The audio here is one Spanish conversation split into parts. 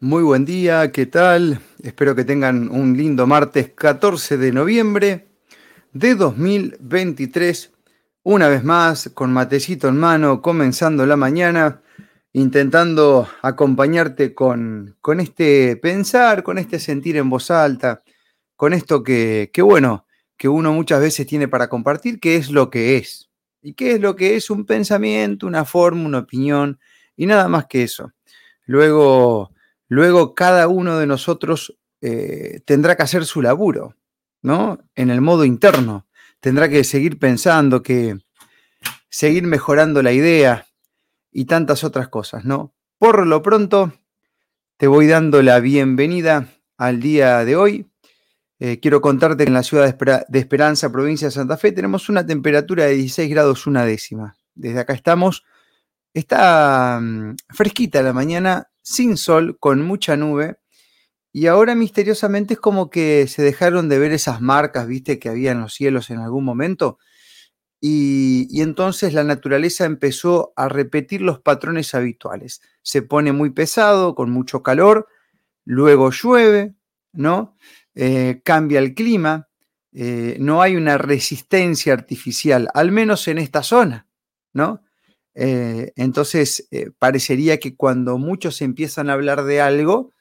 Muy buen día, ¿qué tal? Espero que tengan un lindo martes 14 de noviembre de 2023. Una vez más, con matecito en mano, comenzando la mañana, intentando acompañarte con, con este pensar, con este sentir en voz alta, con esto que, que, bueno, que uno muchas veces tiene para compartir, que es lo que es. ¿Y qué es lo que es? Un pensamiento, una forma, una opinión, y nada más que eso. Luego Luego cada uno de nosotros eh, tendrá que hacer su laburo, ¿no? En el modo interno. Tendrá que seguir pensando, que seguir mejorando la idea y tantas otras cosas, ¿no? Por lo pronto, te voy dando la bienvenida al día de hoy. Eh, quiero contarte que en la ciudad de, Esperanza, provincia de Santa Fe, tenemos una temperatura de 16 grados una décima. Desde acá estamos. Está mm, fresquita la mañana, sin sol, con mucha nube, y ahora misteriosamente es como que se dejaron de ver esas marcas, viste, que había en los cielos en algún momento, y, entonces la naturaleza empezó a repetir los patrones habituales. Se pone muy pesado, con mucho calor, luego llueve, ¿no? Eh, cambia el clima, eh, no hay una resistencia artificial, al menos en esta zona, ¿no? Eh, entonces, eh, parecería que cuando muchos empiezan a hablar de algo,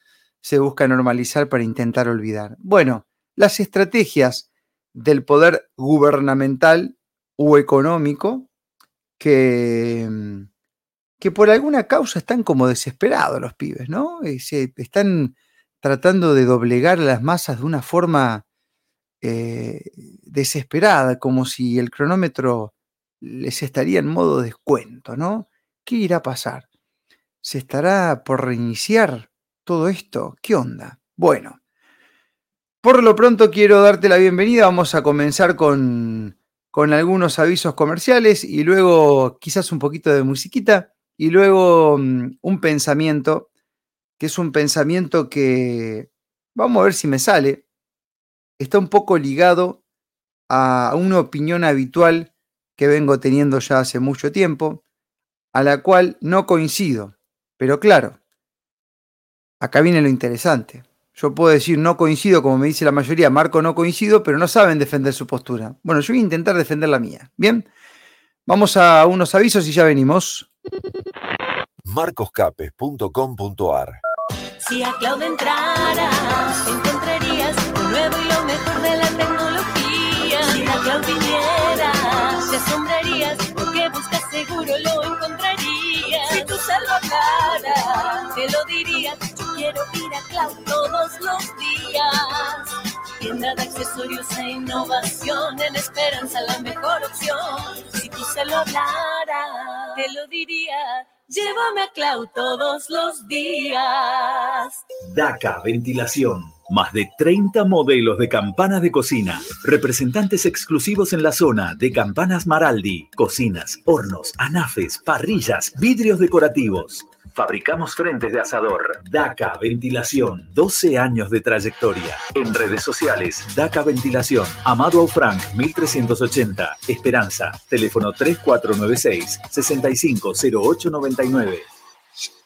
se busca normalizar para intentar olvidar. Bueno, las estrategias del poder gubernamental o económico que, mm, que por alguna causa están como desesperados los pibes, ¿no? Eh, se están tratando de doblegar las masas de una forma desesperada, como si el cronómetro les estaría en modo descuento, ¿no? ¿Qué irá a pasar? ¿Se estará por reiniciar todo esto? ¿Qué onda? Bueno, por lo pronto quiero darte la bienvenida. Vamos a comenzar con, con algunos avisos comerciales y luego quizás un poquito de musiquita y luego mm, un pensamiento, que es un pensamiento que, vamos a ver si me sale, está un poco ligado a una opinión habitual que vengo teniendo ya hace mucho tiempo, a la cual no coincido. Pero claro, acá viene lo interesante. Yo puedo decir no coincido, como me dice la mayoría, Marco no coincido, pero no saben defender su postura. Bueno, yo voy a intentar defender la mía. Bien, vamos a unos avisos y ya venimos. marcoscapes.com.ar Si a Cloud entraras, encontrarías lo nuevo y lo mejor de la tecnología. Si a Cloud te asombrarías, lo que buscas seguro lo encontrarías. Si tú se lo hablaras, te lo dirías, yo quiero ir a Cloud todos los días. Tienda de accesorios e innovación, en esperanza la mejor opción. Si tú se lo hablaras, te lo diría. Llévame a Cloud todos los días. DACA Ventilación más de 30 modelos de campanas de cocina. Representantes exclusivos en la zona de Campanas Maraldi. Cocinas, hornos, anafes, parrillas, vidrios decorativos. Fabricamos frentes de asador. DACA Ventilación. 12 años de trayectoria. En redes sociales, DACA Ventilación. Amado Frank, 1380. Esperanza. Teléfono 3496 650899.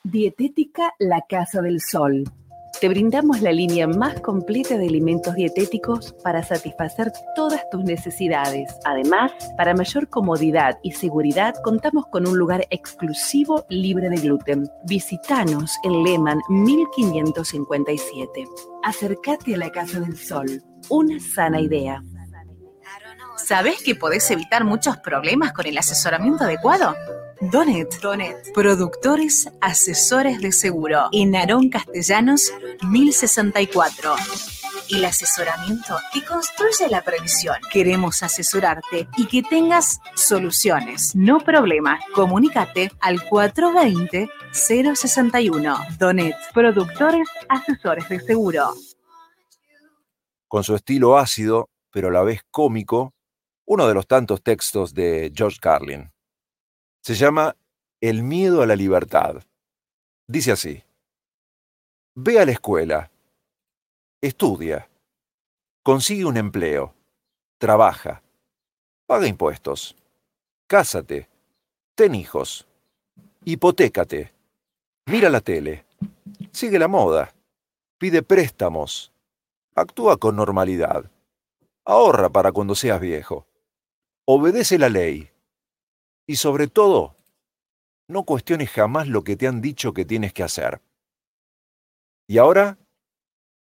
Dietética La Casa del Sol te brindamos la línea más completa de alimentos dietéticos para satisfacer todas tus necesidades. Además, para mayor comodidad y seguridad, contamos con un lugar exclusivo libre de gluten. Visítanos en Lehman 1557. Acércate a la Casa del Sol. Una sana idea. ¿Sabes que podés evitar muchos problemas con el asesoramiento adecuado? Donet. Donet. Productores asesores de seguro. En Narón Castellanos, 1064. El asesoramiento que construye la previsión. Queremos asesorarte y que tengas soluciones, no problemas. Comunícate al 420-061. Donet. Productores asesores de seguro. Con su estilo ácido, pero a la vez cómico, uno de los tantos textos de George Carlin. Se llama El miedo a la libertad. Dice así, ve a la escuela, estudia, consigue un empleo, trabaja, paga impuestos, cásate, ten hijos, hipotécate, mira la tele, Sigue la moda. Pide préstamos. Actúa con normalidad. Ahorra para cuando seas viejo. Obedece la ley. Y sobre todo, no cuestiones jamás lo que te han dicho que tienes que hacer. Y ahora,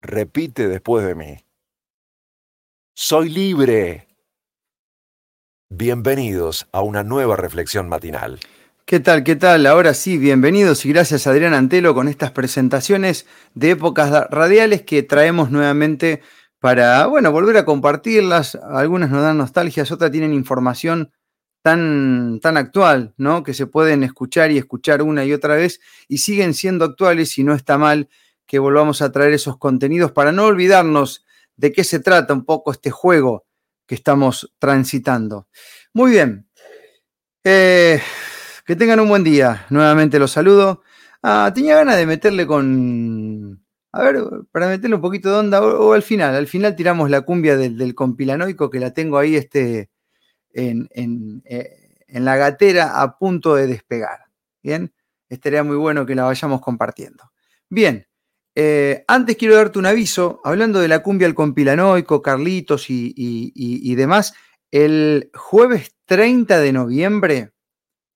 repite después de mí. Soy libre. Bienvenidos a una nueva reflexión matinal. ¿Qué tal? ¿Qué tal? Ahora sí, bienvenidos y gracias Adrián Antelo con estas presentaciones de épocas radiales que traemos nuevamente para, bueno, volver a compartirlas. Algunas nos dan nostalgias, otras tienen información tan, tan actual, ¿no? Que se pueden escuchar y escuchar una y otra vez y siguen siendo actuales y no está mal que volvamos a traer esos contenidos para no olvidarnos de qué se trata un poco este juego que estamos transitando. Muy bien. Eh, que tengan un buen día. Nuevamente los saludo. Ah, tenía ganas de meterle con. A ver, para meterle un poquito de onda, o, al final. Al final tiramos la cumbia del, compilanoico que la tengo ahí este, en, eh, en, la gatera a punto de despegar. Bien, estaría muy bueno que la vayamos compartiendo. Bien, eh, antes quiero darte un aviso, hablando de la cumbia al compilanoico, Carlitos y, demás, el jueves 30 de noviembre,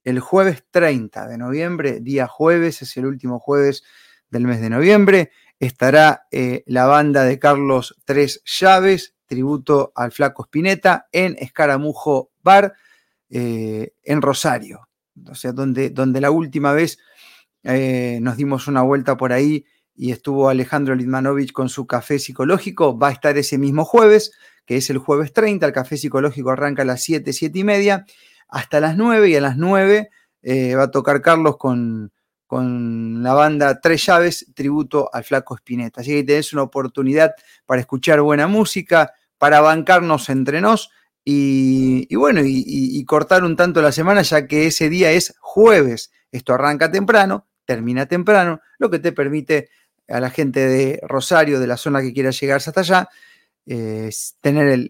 el jueves 30 de noviembre, día jueves, es el último jueves del mes de noviembre, estará eh, la banda de Carlos Tres Llaves, tributo al Flaco Spinetta, en Escaramujo Bar, eh, en Rosario. O sea, donde, donde la última vez nos dimos una vuelta por ahí y estuvo Alejandro Litmanovich con su café psicológico. Va a estar ese mismo jueves, que es el jueves 30. El café psicológico arranca a las 7, 7 y media, hasta las 9 y a las 9 eh, va a tocar Carlos con, con la banda Tres Llaves, tributo al Flaco Spinetta. Así que tenés una oportunidad para escuchar buena música, para bancarnos entre nos y, bueno, y cortar un tanto la semana, ya que ese día es jueves. Esto arranca temprano, termina temprano, lo que te permite a la gente de Rosario, de la zona que quiera llegar hasta allá, eh, tener el,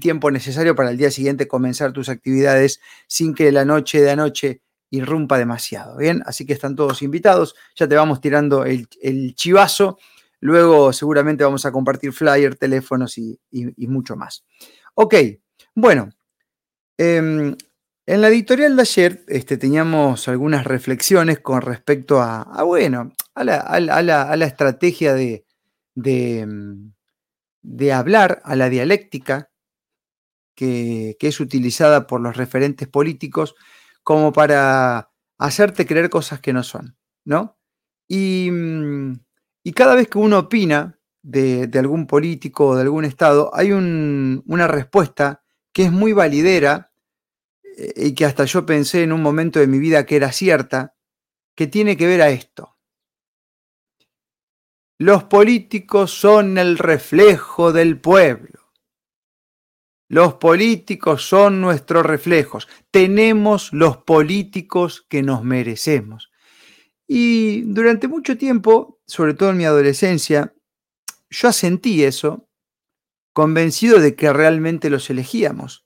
tiempo necesario para el día siguiente comenzar tus actividades sin que la noche de anoche irrumpa demasiado. Bien, así que están todos invitados. Ya te vamos tirando el, chivazo. Luego seguramente vamos a compartir flyer, teléfonos y, mucho más. Ok, bueno. Em, en la editorial de ayer este, teníamos algunas reflexiones con respecto a, bueno, a la, estrategia de, mm, de, hablar, a la dialéctica que, es utilizada por los referentes políticos como para hacerte creer cosas que no son, ¿no? Y, mm, cada vez que uno opina de, algún político o de algún Estado, hay una respuesta que es muy validera eh, y que hasta yo pensé en un momento de mi vida que era cierta, que tiene que ver a esto. Los políticos son el reflejo del pueblo. Los políticos son nuestros reflejos. Tenemos los políticos que nos merecemos. Y durante mucho tiempo, sobre todo en mi adolescencia, yo asentí eso, convencido de que realmente los elegíamos.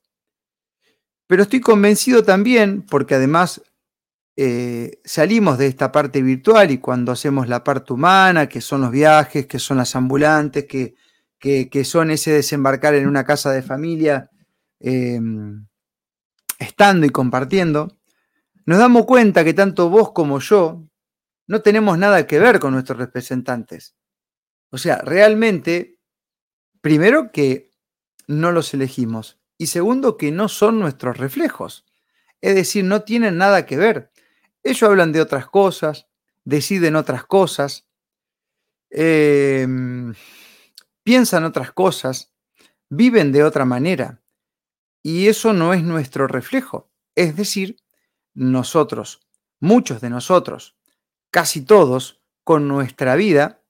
Pero estoy convencido también, porque además eh, salimos de esta parte virtual y cuando hacemos la parte humana, que son los viajes, que son las ambulantes, que, que, son ese desembarcar en una casa de familia, em, estando y compartiendo, nos damos cuenta que tanto vos como yo no tenemos nada que ver con nuestros representantes. O sea, realmente, primero que no los elegimos y segundo que no son nuestros reflejos. Es decir, no tienen nada que ver. Ellos hablan de otras cosas, deciden otras cosas, em, piensan otras cosas, viven de otra manera. Y eso no es nuestro reflejo. Es decir, nosotros, muchos de nosotros, casi todos, con nuestra vida,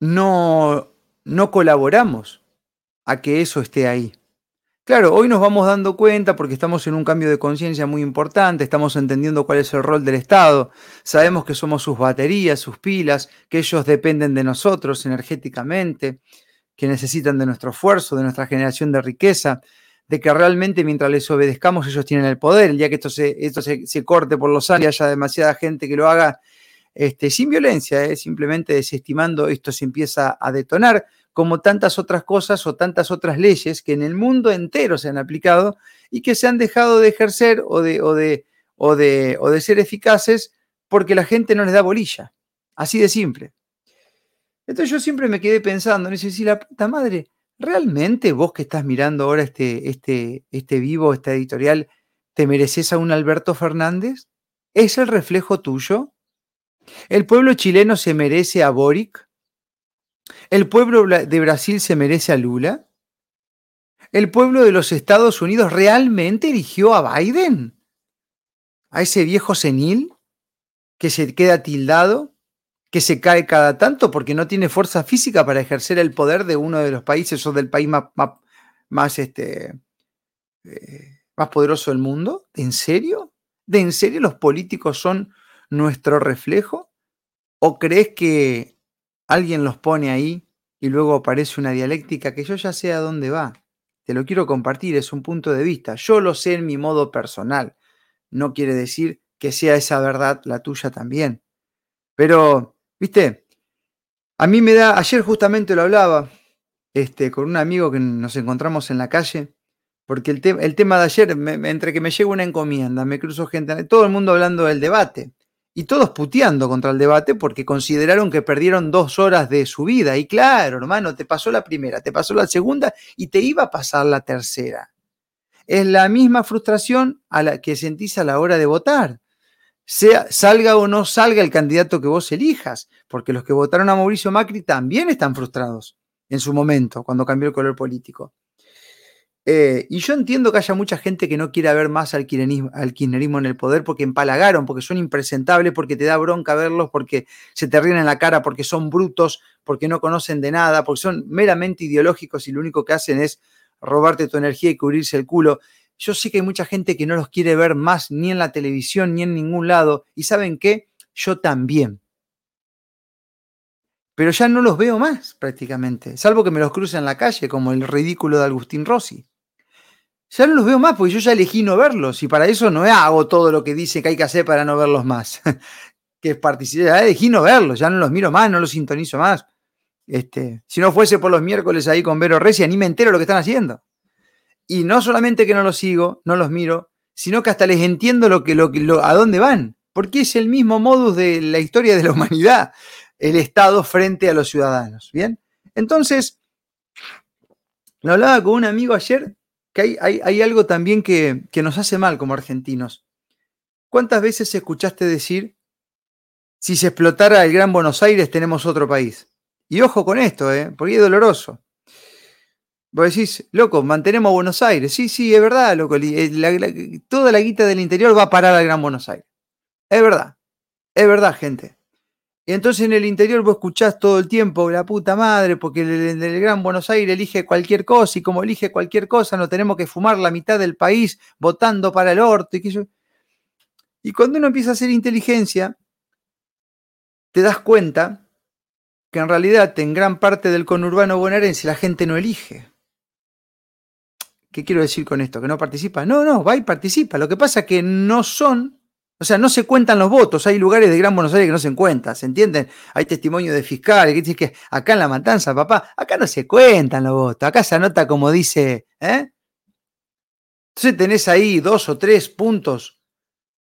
no, no colaboramos a que eso esté ahí. Claro, hoy nos vamos dando cuenta porque estamos en un cambio de conciencia muy importante, estamos entendiendo cuál es el rol del Estado, sabemos que somos sus baterías, sus pilas, que ellos dependen de nosotros energéticamente, que necesitan de nuestro esfuerzo, de nuestra generación de riqueza, de que realmente mientras les obedezcamos ellos tienen el poder, el día que esto se, esto se, corte por los años y haya demasiada gente que lo haga este, sin violencia, ¿eh? simplemente desestimando, esto se empieza a detonar, como tantas otras cosas o tantas otras leyes que en el mundo entero se han aplicado y que se han dejado de ejercer o de, o de, o de, o de ser eficaces porque la gente no les da bolilla. Así de simple. Entonces yo siempre me quedé pensando, no sé si la puta madre, ¿realmente vos que estás mirando ahora este, este, este vivo, esta editorial, te mereces a un Alberto Fernández? ¿Es el reflejo tuyo? ¿El pueblo chileno se merece a Boric? ¿El pueblo de Brasil se merece a Lula? ¿El pueblo de los Estados Unidos realmente eligió a Biden? ¿A ese viejo senil que se queda tildado? Que se cae cada tanto porque no tiene fuerza física para ejercer el poder de uno de los países o del país más, más, este, eh, más poderoso del mundo? ¿En serio? ¿De en serio los políticos son nuestro reflejo? ¿O crees que alguien los pone ahí y luego aparece una dialéctica que yo ya sé a dónde va? Te lo quiero compartir, es un punto de vista. Yo lo sé en mi modo personal. No quiere decir que sea esa verdad la tuya también. Pero ¿Viste? A mí me da, ayer justamente lo hablaba este, con un amigo que nos encontramos en la calle, porque el, el tema de ayer, entre que me llega una encomienda, me cruzo gente, todo el mundo hablando del debate, y todos puteando contra el debate porque consideraron que perdieron dos horas de su vida. Y claro, hermano, te pasó la primera, te pasó la segunda y te iba a pasar la tercera. Es la misma frustración a la que sentís a la hora de votar sea, salga o no salga el candidato que vos elijas, porque los que votaron a Mauricio Macri también están frustrados en su momento, cuando cambió el color político. Eh, y yo entiendo que haya mucha gente que no quiera ver más al kirchnerismo, al kirchnerismo, en el poder porque empalagaron, porque son impresentables, porque te da bronca verlos, porque se te ríen en la cara, porque son brutos, porque no conocen de nada, porque son meramente ideológicos y lo único que hacen es robarte tu energía y cubrirse el culo. Yo sé que hay mucha gente que no los quiere ver más ni en la televisión ni en ningún lado. Y saben qué, yo también. Pero ya no los veo más prácticamente, salvo que me los cruce en la calle, como el ridículo de Agustín Rossi. Ya no los veo más porque yo ya elegí no verlos y para eso no hago todo lo que dice que hay que hacer para no verlos más. que participar, ya elegí no verlos, ya no los miro más, no los sintonizo más. Este, si no fuese por los miércoles ahí con Vero Resi, ni me entero lo que están haciendo. Y no solamente que no los sigo, no los miro, sino que hasta les entiendo lo que, lo, lo, a dónde van, porque es el mismo modus de la historia de la humanidad, el Estado frente a los ciudadanos. ¿Bien? Entonces, lo hablaba con un amigo ayer, que hay, algo también que, que nos hace mal como argentinos. ¿Cuántas veces escuchaste decir, si se explotara el Gran Buenos Aires tenemos otro país? Y ojo con esto, ¿eh? porque es doloroso. Vos decís, loco, mantenemos Buenos Aires. Sí, sí, es verdad, loco. Eh, toda la guita del interior va a parar al Gran Buenos Aires. Es verdad. Es verdad, gente. Y entonces en el interior vos escuchás todo el tiempo, la puta madre, porque el, el, Gran Buenos Aires elige cualquier cosa y como elige cualquier cosa no tenemos que fumar la mitad del país votando para el orto. Y, y cuando uno empieza a hacer inteligencia, te das cuenta que en realidad en gran parte del conurbano bonaerense la gente no elige. ¿Qué quiero decir con esto? ¿Que no participa? No, no, va y participa. Lo que pasa es que no son, o sea, no se cuentan los votos. Hay lugares de Gran Buenos Aires que no se cuentan, ¿se entienden? Hay testimonio de fiscales que dicen que acá en La Matanza, papá, acá no se cuentan los votos. Acá se anota como dice, ¿eh? Entonces tenés ahí dos o tres puntos,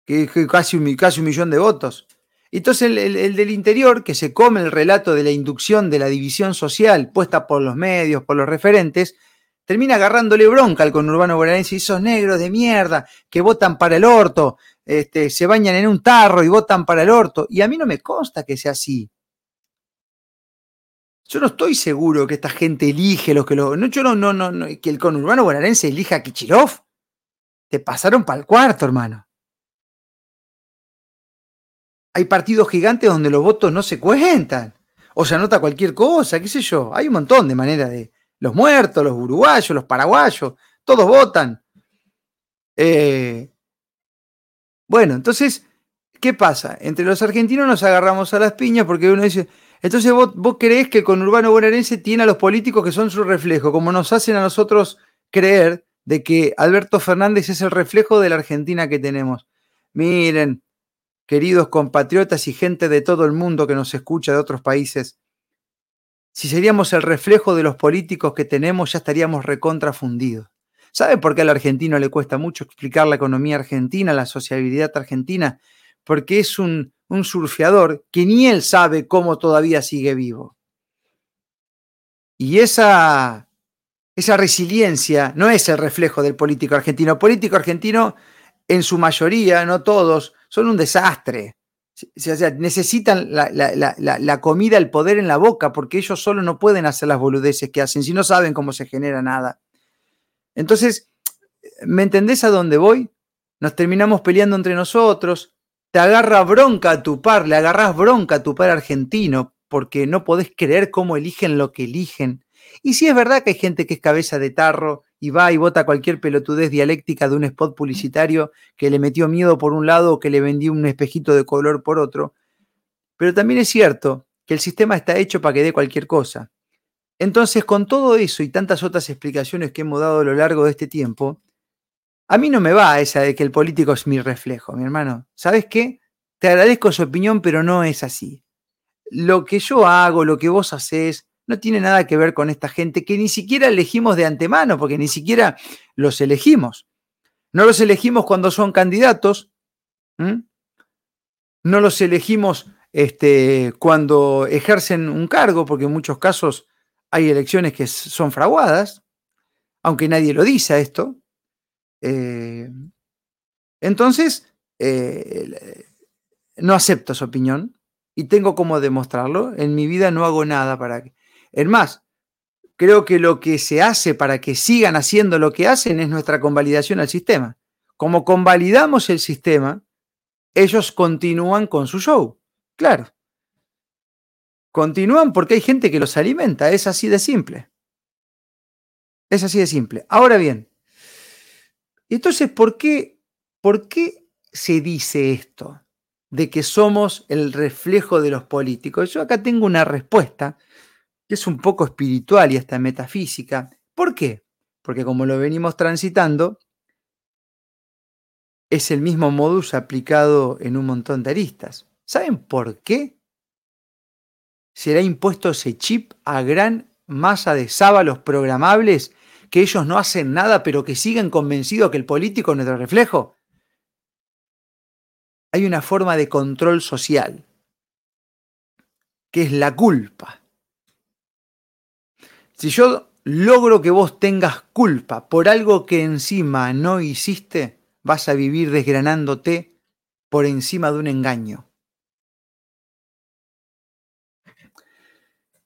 que, casi, un, casi un millón de votos. Entonces el, del interior, que se come el relato de la inducción de la división social puesta por los medios, por los referentes, termina agarrándole bronca al conurbano bonaerense y esos negros de mierda que votan para el orto, este, se bañan en un tarro y votan para el orto. Y a mí no me consta que sea así. Yo no estoy seguro que esta gente elige los que lo. No, yo no, no, no, que el conurbano bonaerense elija a Kichirov. Te pasaron para el cuarto, hermano. Hay partidos gigantes donde los votos no se cuentan. O se anota cualquier cosa, qué sé yo. Hay un montón de maneras de, los muertos, los uruguayos, los paraguayos, todos votan. Eh, bueno, entonces, ¿qué pasa? Entre los argentinos nos agarramos a las piñas porque uno dice, entonces vos, vos creés que el conurbano bonaerense tiene a los políticos que son su reflejo, como nos hacen a nosotros creer de que Alberto Fernández es el reflejo de la Argentina que tenemos. Miren, queridos compatriotas y gente de todo el mundo que nos escucha de otros países, si seríamos el reflejo de los políticos que tenemos, ya estaríamos recontrafundidos. ¿Sabe por qué al argentino le cuesta mucho explicar la economía argentina, la sociabilidad argentina? Porque es un, un surfeador que ni él sabe cómo todavía sigue vivo. Y esa, esa resiliencia no es el reflejo del político argentino. El político argentino, en su mayoría, no todos, son un desastre. O necesitan la, comida, el poder en la boca, porque ellos solo no pueden hacer las boludeces que hacen, si no saben cómo se genera nada. Entonces, ¿me entendés a dónde voy? Nos terminamos peleando entre nosotros, te agarra bronca a tu par, le agarrás bronca a tu par argentino, porque no podés creer cómo eligen lo que eligen. Y si es verdad que hay gente que es cabeza de tarro y va y vota cualquier pelotudez dialéctica de un spot publicitario que le metió miedo por un lado o que le vendió un espejito de color por otro. Pero también es cierto que el sistema está hecho para que dé cualquier cosa. Entonces, con todo eso y tantas otras explicaciones que hemos dado a lo largo de este tiempo, a mí no me va esa de que el político es mi reflejo, mi hermano. ¿Sabes qué? Te agradezco su opinión, pero no es así. Lo que yo hago, lo que vos haces, no tiene nada que ver con esta gente que ni siquiera elegimos de antemano, porque ni siquiera los elegimos. No los elegimos cuando son candidatos, no los elegimos este, cuando ejercen un cargo, porque en muchos casos hay elecciones que son fraguadas, aunque nadie lo dice esto. Eh, entonces, eh, no acepto su opinión y tengo como demostrarlo. En mi vida no hago nada para que... Es más, creo que lo que se hace para que sigan haciendo lo que hacen es nuestra convalidación al sistema. Como convalidamos el sistema, ellos continúan con su show. Claro. Continúan porque hay gente que los alimenta. Es así de simple. Es así de simple. Ahora bien, entonces, ¿por qué, ¿por qué se dice esto? De que somos el reflejo de los políticos. Yo acá tengo una respuesta que es un poco espiritual y hasta metafísica. ¿Por qué? Porque como lo venimos transitando, es el mismo modus aplicado en un montón de aristas. ¿Saben por qué? Será impuesto ese chip a gran masa de sábalos programables que ellos no hacen nada, pero que siguen convencidos que el político es nuestro reflejo? Hay una forma de control social, que es la culpa. Si yo logro que vos tengas culpa por algo que encima no hiciste, vas a vivir desgranándote por encima de un engaño.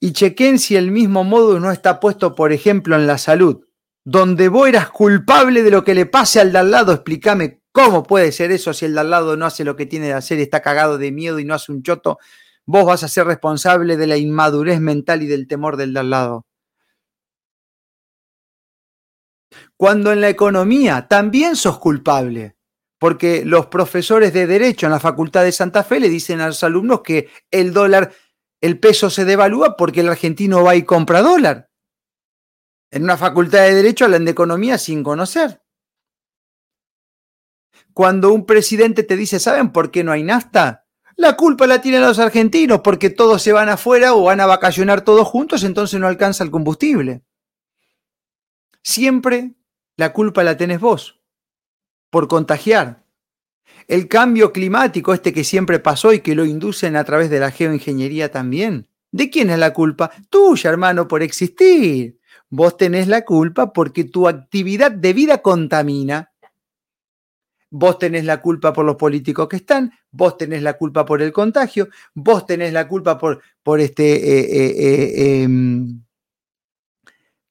Y chequen si el mismo modo no está puesto, por ejemplo, en la salud donde vos eras culpable de lo que le pase al de al lado. Explícame cómo puede ser eso si el de al lado no hace lo que tiene de hacer, está cagado de miedo y no hace un choto. Vos vas a ser responsable de la inmadurez mental y del temor del de al lado. Cuando en la economía también sos culpable, porque los profesores de derecho en la Facultad de Santa Fe le dicen a los alumnos que el dólar, el peso se devalúa porque el argentino va y compra dólar. En una facultad de Derecho hablan de economía sin conocer. Cuando un presidente te dice, ¿saben por qué no hay nafta? La culpa la tienen los argentinos porque todos se van afuera o van a vacacionar todos juntos, entonces no alcanza el combustible. Siempre la culpa la tenés vos, por contagiar. El cambio climático, este que siempre pasó y que lo inducen a través de la geoingeniería también. ¿De quién es la culpa? Tuya, hermano, por existir. Vos tenés la culpa porque tu actividad de vida contamina. Vos tenés la culpa por los políticos que están, vos tenés la culpa por el contagio, vos tenés la culpa por, por este, eh, eh, eh, em,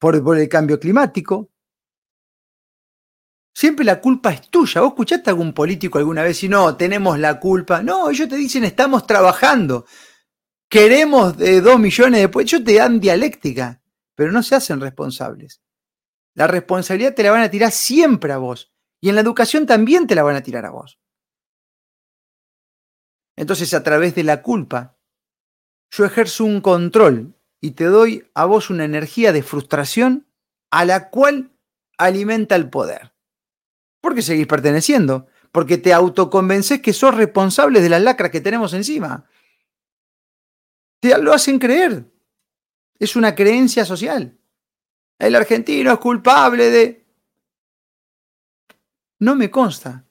por, por el cambio climático. Siempre la culpa es tuya. ¿Vos escuchaste a algún político alguna vez y no, tenemos la culpa? No, ellos te dicen estamos trabajando. Queremos dos millones de... Ellos te dan dialéctica pero no se hacen responsables. La responsabilidad te la van a tirar siempre a vos. Y en la educación también te la van a tirar a vos. Entonces, a través de la culpa, yo ejerzo un control y te doy a vos una energía de frustración a la cual alimenta el poder. Porque seguís perteneciendo, porque te autoconvences que sos responsable de las lacras que tenemos encima. Te lo hacen creer. Es una creencia social. El argentino es culpable de... No me consta.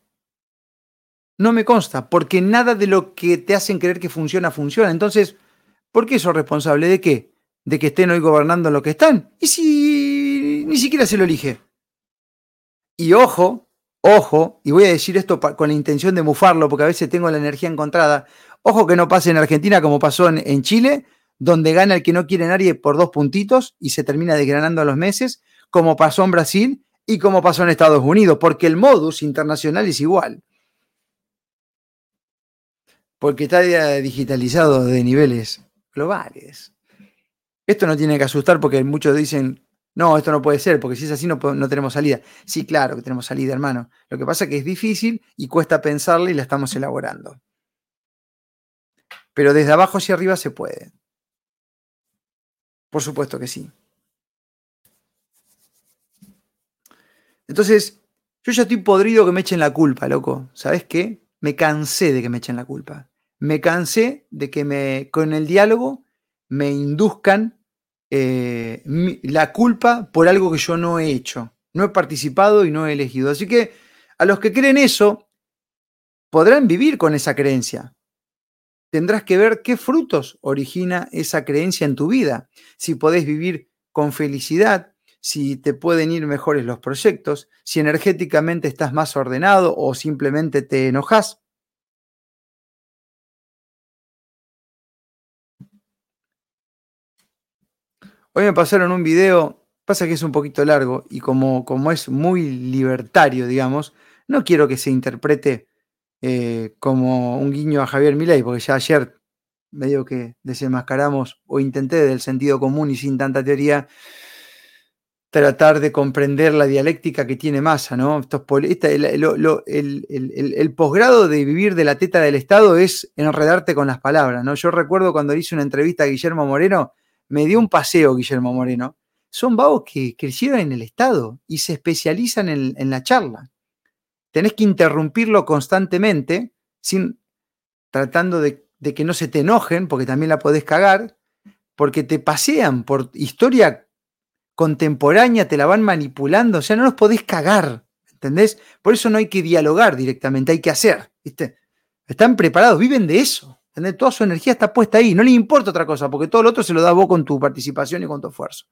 No me consta, porque nada de lo que te hacen creer que funciona, funciona. Entonces, ¿por qué sos responsable de qué? De que estén hoy gobernando lo que están. ¿Y si ni siquiera se lo elige? Y ojo, ojo, y voy a decir esto con la intención de mufarlo, porque a veces tengo la energía encontrada. Ojo que no pase en Argentina como pasó en, en Chile, donde gana el que no quiere nadie por dos puntitos y se termina desgranando a los meses, como pasó en Brasil y como pasó en Estados Unidos, porque el modus internacional es igual. Porque está digitalizado de niveles globales. Esto no tiene que asustar porque muchos dicen, no, esto no puede ser, porque si es así no, no tenemos salida. Sí, claro que tenemos salida, hermano. Lo que pasa es que es difícil y cuesta pensarla y la estamos elaborando. Pero desde abajo hacia arriba se puede. Por supuesto que sí. Entonces, yo ya estoy podrido que me echen la culpa, loco. ¿Sabes qué? Me cansé de que me echen la culpa. Me cansé de que me, con el diálogo me induzcan eh, la culpa por algo que yo no he hecho. No he participado y no he elegido. Así que a los que creen eso, podrán vivir con esa creencia tendrás que ver qué frutos origina esa creencia en tu vida. Si podés vivir con felicidad, si te pueden ir mejores los proyectos, si energéticamente estás más ordenado o simplemente te enojas. Hoy me pasaron un video, pasa que es un poquito largo y como, como es muy libertario, digamos, no quiero que se interprete eh, como un guiño a Javier Milei, porque ya ayer medio que desenmascaramos o intenté del sentido común y sin tanta teoría tratar de comprender la dialéctica que tiene Massa, ¿no? el, posgrado de vivir de la teta del Estado es enredarte con las palabras, ¿no? Yo recuerdo cuando hice una entrevista a Guillermo Moreno, me dio un paseo Guillermo Moreno. Son vagos que crecieron en el Estado y se especializan en la charla tenés que interrumpirlo constantemente, sin, tratando de, que no se te enojen, porque también la podés cagar, porque te pasean por historia contemporánea, te la van manipulando, o sea, no los podés cagar, ¿entendés? Por eso no hay que dialogar directamente, hay que hacer. Están preparados, viven de eso, Toda su energía está puesta ahí, no le importa otra cosa, porque todo lo otro se lo da vos con tu participación y con tu esfuerzo.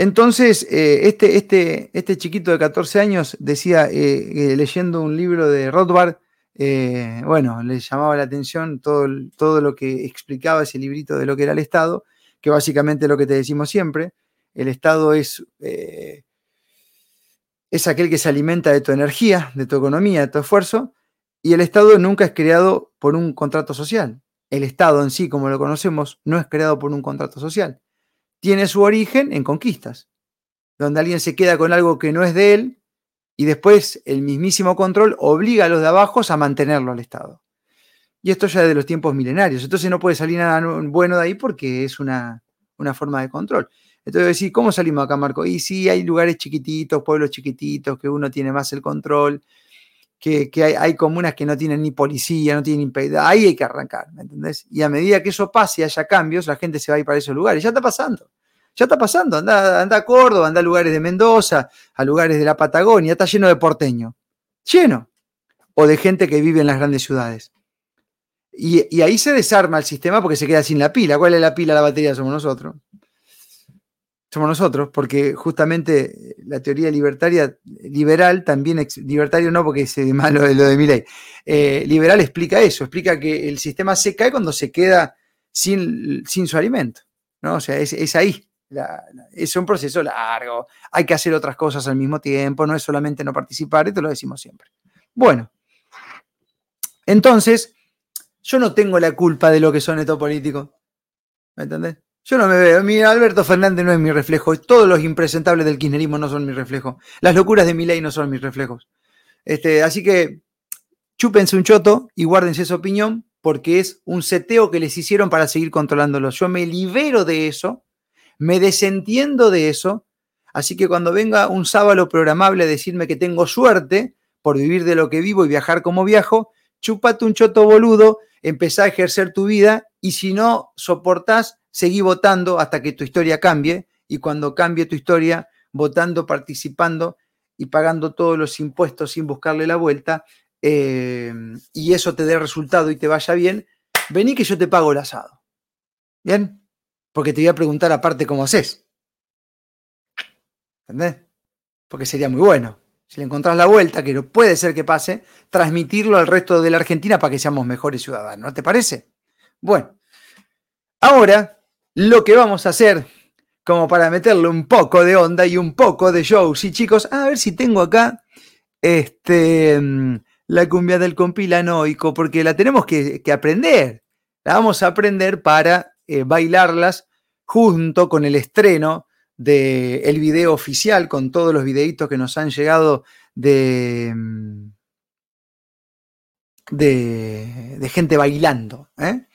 Entonces, eh, este, este, este, chiquito de 14 años decía, eh, leyendo un libro de Rothbard, eh, bueno, le llamaba la atención todo, todo lo que explicaba ese librito de lo que era el Estado, que básicamente es lo que te decimos siempre, el Estado es, es aquel que se alimenta de tu energía, de tu economía, de tu esfuerzo, y el Estado nunca es creado por un contrato social. El Estado en sí, como lo conocemos, no es creado por un contrato social tiene su origen en conquistas, donde alguien se queda con algo que no es de él y después el mismísimo control obliga a los de abajo a mantenerlo al Estado. Y esto ya de los tiempos milenarios. Entonces no puede salir nada bueno de ahí porque es una, forma de control. Entonces decir, ¿cómo salimos acá, Marco? Y sí, hay lugares chiquititos, pueblos chiquititos, que uno tiene más el control, que, hay, comunas que no tienen ni policía, no tienen ni ahí hay que arrancar, ¿me entendés? Y a medida que eso pase y haya cambios, la gente se va a ir para esos lugares. Ya está pasando, ya está pasando. Anda, anda a Córdoba, anda a lugares de Mendoza, a lugares de la Patagonia, está lleno de porteño, lleno, o de gente que vive en las grandes ciudades. Y, y ahí se desarma el sistema porque se queda sin la pila. ¿Cuál es la pila? La batería somos nosotros somos nosotros, porque justamente la teoría libertaria, liberal también, libertario no porque es malo lo de mi ley, eh, liberal explica eso, explica que el sistema se cae cuando se queda sin, sin su alimento, ¿no? O sea, es, ahí, es un proceso largo, hay que hacer otras cosas al mismo tiempo, no es solamente no participar, esto lo decimos siempre. Bueno, entonces, yo no tengo la culpa de lo que son estos políticos, ¿me entendés? Yo no me veo. Mi Alberto Fernández no es mi reflejo. Todos los impresentables del kirchnerismo no son mi reflejo. Las locuras de mi ley no son mis reflejos. Este, así que chúpense un choto y guárdense esa opinión porque es un seteo que les hicieron para seguir controlándolos. Yo me libero de eso, me desentiendo de eso, Así que cuando venga un sábado programable a decirme que tengo suerte por vivir de lo que vivo y viajar como viajo, chupate un choto boludo, empezá a ejercer tu vida y si no soportás, seguí votando hasta que tu historia cambie y cuando cambie tu historia, votando, participando y pagando todos los impuestos sin buscarle la vuelta eh, y eso te dé resultado y te vaya bien, vení que yo te pago el asado. ¿Bien? Porque te voy a preguntar aparte cómo haces. ¿Entendés? Porque sería muy bueno. Si le encontrás la vuelta, que puede ser que pase, transmitirlo al resto de la Argentina para que seamos mejores ciudadanos. ¿No te parece? Bueno, ahora lo que vamos a hacer, como para meterle un poco de onda y un poco de show, sí chicos, a ver si tengo acá este, mm, la cumbia del compilanoico, porque la tenemos que, aprender. La vamos a aprender para eh, bailarlas junto con el estreno del video oficial con todos los videitos que nos han llegado de, mm, de, gente bailando. ¿eh?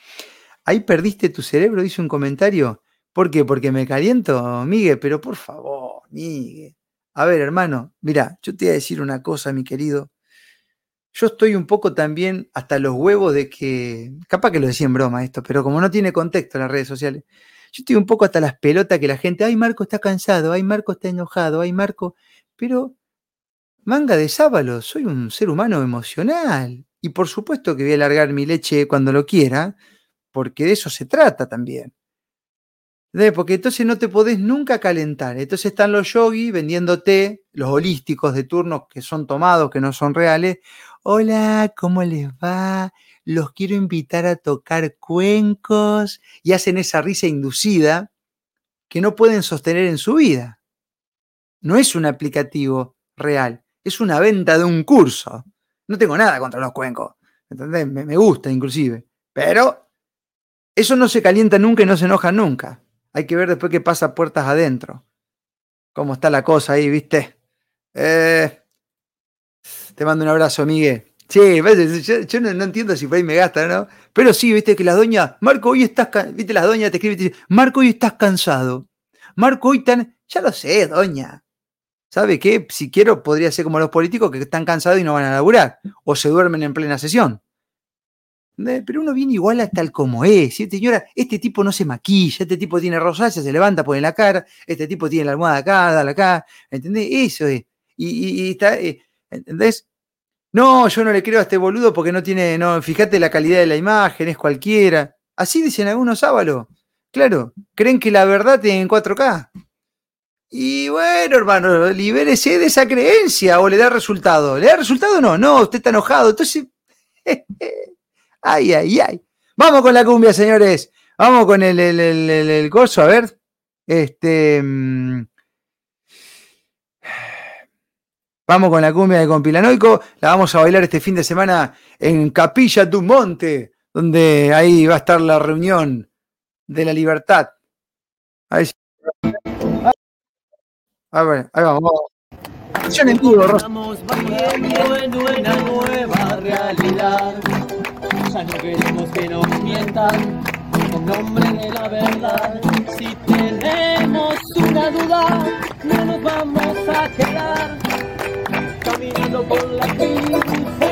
Ahí perdiste tu cerebro, dice un comentario. ¿Por qué? Porque me caliento, Miguel, pero por favor, Miguel. A ver, hermano, mira, yo te voy a decir una cosa, mi querido. Yo estoy un poco también hasta los huevos de que, capaz que lo decía en broma esto, pero como no tiene contexto en las redes sociales, yo estoy un poco hasta las pelotas que la gente, ay, Marco está cansado, ay, Marco está enojado, ay, Marco, pero manga de sábalo, soy un ser humano emocional. Y por supuesto que voy a largar mi leche cuando lo quiera, porque de eso se trata también. Porque entonces no te podés nunca calentar. Entonces están los yogis vendiéndote, los holísticos de turno que son tomados, que no son reales. Hola, ¿cómo les va? los quiero invitar a tocar cuencos y hacen esa risa inducida que no pueden sostener en su vida. No es un aplicativo real, es una venta de un curso. No tengo nada contra los cuencos, ¿entendés? Me, gusta inclusive, pero eso no se calienta nunca y no se enoja nunca. Hay que ver después qué pasa puertas adentro. Cómo está la cosa ahí, ¿viste? Eh, te mando un abrazo, Miguel. Sí, yo, no, entiendo si por ahí me gasta, ¿no? Pero sí, viste que la doña, Marco, hoy estás, viste, la doña te escribe y te dice, Marco, hoy estás cansado. Marco, hoy tan, ya lo sé, doña. ¿Sabe qué? Si quiero, podría ser como los políticos que están cansados y no van a laburar, o se duermen en plena sesión. Pero uno viene igual a tal como es. Señora, este tipo no se maquilla, este tipo tiene rosácea, se levanta, pone la cara, este tipo tiene la almohada acá, dale acá, ¿entendés? Eso es. Y, está, eh, ¿entendés? No, yo no le creo a este boludo porque no tiene, no, fíjate la calidad de la imagen, es cualquiera. Así dicen algunos sábalos. Claro, creen que la verdad tiene en 4K. Y bueno, hermano, libérese de esa creencia o le da resultado. ¿Le da resultado o no? No, usted está enojado. Entonces, ay, ay, ay. Vamos con la cumbia, señores. Vamos con el, el, el, a ver. Este. Mm, Vamos con la cumbia de Compilanoico, la vamos a bailar este fin de semana en Capilla Monte, donde ahí va a estar la reunión de la libertad. Ahí, a ver, ahí vamos. Estamos en una nueva realidad. Ya no queremos que nos mientan en nombre de la verdad. Si tenemos una duda, no nos vamos a quedar caminando por la calle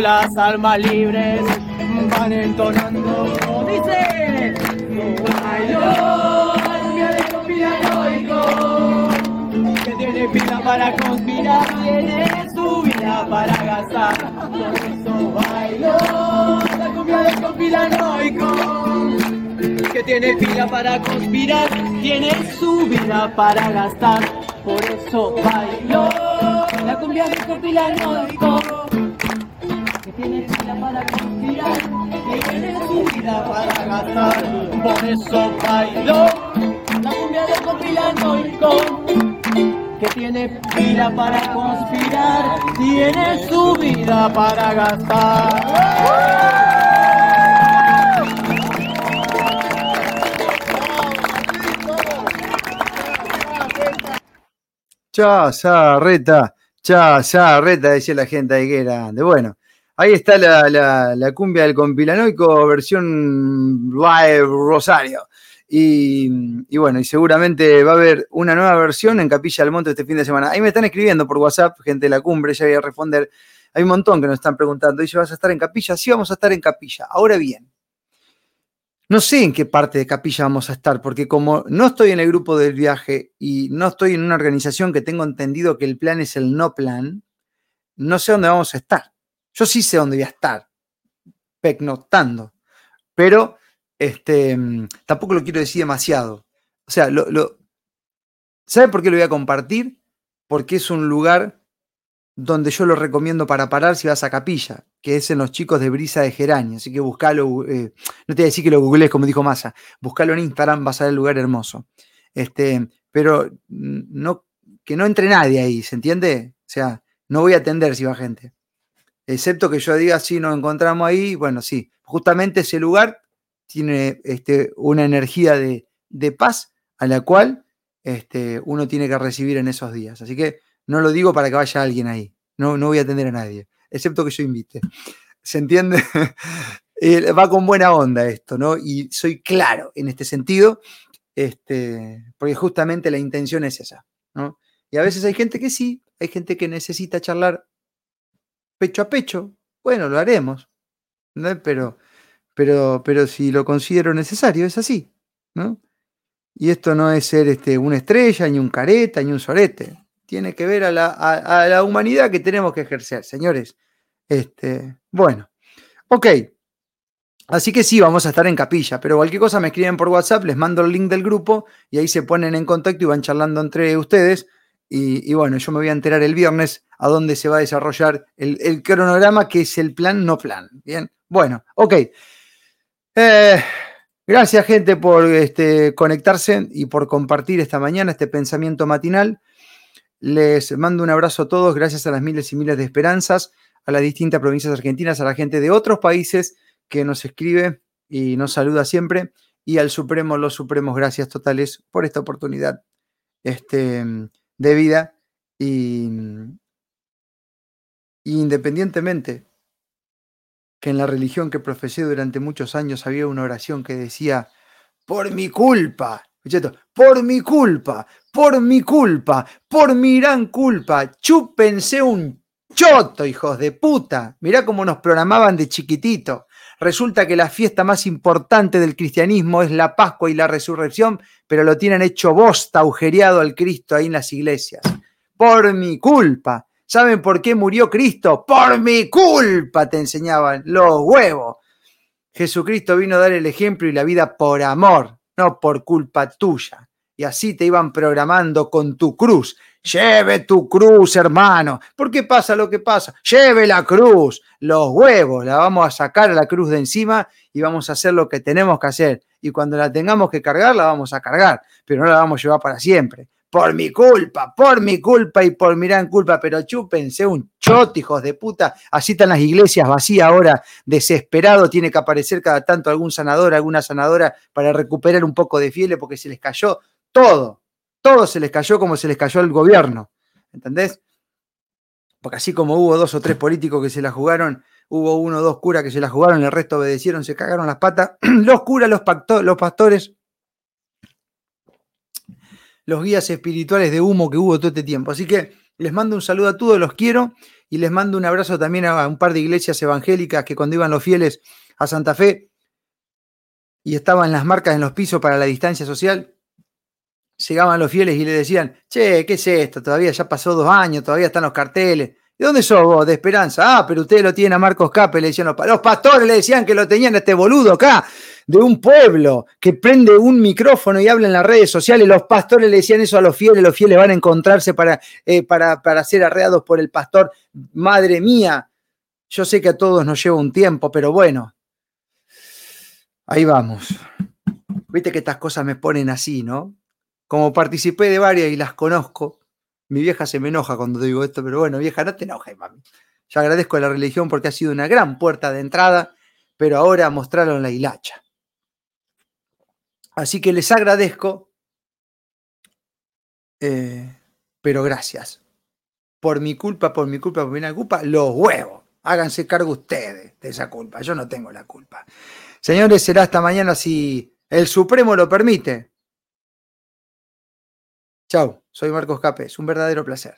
las almas libres, van entonando, dice, que tiene pila para conspirar, tiene su vida para gastar. Por eso bailó la cumbia del conspiranoico. Que tiene pila para conspirar, tiene su vida para gastar. Por eso bailó la cumbia del conspiranoico. Que tiene pila para conspirar, tiene su vida para gastar. Por eso bailó la cumbia del conspiranoico que tiene pila para conspirar, tiene su vida para gastar. Chazarreta, chazarreta, decía la gente ahí que grande. Bueno, ahí está la, la, cumbia del compilanoico versión live Rosario. Y, bueno, y seguramente va a haber una nueva versión en Capilla del Monte este fin de semana. Ahí me están escribiendo por WhatsApp, gente de la cumbre, ya voy a responder. Hay un montón que nos están preguntando. ¿Y vas a estar en Capilla? Sí, vamos a estar en Capilla. Ahora bien, no sé en qué parte de Capilla vamos a estar, porque como no estoy en el grupo del viaje y no estoy en una organización que tengo entendido que el plan es el no plan, no sé dónde vamos a estar. Yo sí sé dónde voy a estar, pecnotando. Pero este, tampoco lo quiero decir demasiado. O sea, lo, lo, ¿sabe por qué lo voy a compartir? Porque es un lugar donde yo lo recomiendo para parar si vas a Capilla, que es en los chicos de Brisa de Gerania. Así que buscalo, eh, no te voy a decir que lo googlees como dijo Massa, buscalo en Instagram, vas a ver el lugar hermoso. Este, pero no, que no entre nadie ahí, ¿se entiende? O sea, no voy a atender si va gente. Excepto que yo diga, sí, nos encontramos ahí, bueno, sí, justamente ese lugar tiene este, una energía de, paz a la cual este, uno tiene que recibir en esos días. Así que no lo digo para que vaya alguien ahí. No, no voy a atender a nadie, excepto que yo invite. ¿Se entiende? Eh, va con buena onda esto, ¿no? Y soy claro en este sentido, este, porque justamente la intención es esa. Y a veces hay gente que sí, hay gente que necesita charlar pecho a pecho. Bueno, lo haremos, ¿no? Pero pero, pero si lo considero necesario, es así, ¿no? Y esto no es ser este, una estrella, ni un careta, ni un sorete. Tiene que ver a la, a, la humanidad que tenemos que ejercer, señores. Este, bueno, ok. Así que sí, vamos a estar en capilla, pero cualquier cosa me escriben por WhatsApp, les mando el link del grupo y ahí se ponen en contacto y van charlando entre ustedes. Y, y bueno, yo me voy a enterar el viernes a dónde se va a desarrollar el, cronograma, que es el plan, no plan. Bien, bueno, ok. Eh, gracias, gente, por este, conectarse y por compartir esta mañana este pensamiento matinal. Les mando un abrazo a todos, gracias a las miles y miles de esperanzas, a las distintas provincias argentinas, a la gente de otros países que nos escribe y nos saluda siempre, y al Supremo, los Supremos, gracias totales por esta oportunidad este, de vida. Y independientemente que en la religión que profesé durante muchos años había una oración que decía, por mi culpa, por mi culpa, por mi culpa, por mi gran culpa, chúpense un choto, hijos de puta. Mirá cómo nos programaban de chiquitito. Resulta que la fiesta más importante del cristianismo es la Pascua y la resurrección, pero lo tienen hecho bosta, agujereado al Cristo ahí en las iglesias. Por mi culpa. ¿Saben por qué murió Cristo? Por mi culpa, te enseñaban los huevos. Jesucristo vino a dar el ejemplo y la vida por amor, no por culpa tuya. Y así te iban programando con tu cruz. Lleve tu cruz, hermano. ¿Por qué pasa lo que pasa? Lleve la cruz, los huevos, la vamos a sacar a la cruz de encima y vamos a hacer lo que tenemos que hacer. Y cuando la tengamos que cargar, la vamos a cargar, pero no la vamos a llevar para siempre. Por mi culpa, por mi culpa y por mi gran culpa, pero chúpense un chot, hijos de puta. Así están las iglesias vacías ahora, desesperado. Tiene que aparecer cada tanto algún sanador, alguna sanadora para recuperar un poco de fieles porque se les cayó todo. Todo se les cayó como se les cayó al gobierno. ¿Entendés? Porque así como hubo dos o tres políticos que se la jugaron, hubo uno o dos curas que se la jugaron, el resto obedecieron, se cagaron las patas. Los curas, los, los pastores, los guías espirituales de humo que hubo todo este tiempo. Así que les mando un saludo a todos, los quiero y les mando un abrazo también a un par de iglesias evangélicas que cuando iban los fieles a Santa Fe y estaban las marcas en los pisos para la distancia social, llegaban los fieles y le decían, che, ¿qué es esto? Todavía ya pasó dos años, todavía están los carteles. ¿De dónde sos vos? De Esperanza. Ah, pero ustedes lo tienen a Marcos Cape, le decían los, los pastores, le decían que lo tenían a este boludo acá, de un pueblo, que prende un micrófono y habla en las redes sociales. Los pastores le decían eso a los fieles, los fieles van a encontrarse para, eh, para, para ser arreados por el pastor. Madre mía, yo sé que a todos nos lleva un tiempo, pero bueno, ahí vamos. Viste que estas cosas me ponen así, ¿no? Como participé de varias y las conozco, mi vieja se me enoja cuando digo esto, pero bueno, vieja, no te enojes, mami. Yo agradezco a la religión porque ha sido una gran puerta de entrada, pero ahora mostraron la hilacha. Así que les agradezco, eh, pero gracias. Por mi culpa, por mi culpa, por mi culpa, los huevos. Háganse cargo ustedes de esa culpa. Yo no tengo la culpa. Señores, será hasta mañana si el Supremo lo permite. Chau, soy Marcos Capes. Un verdadero placer.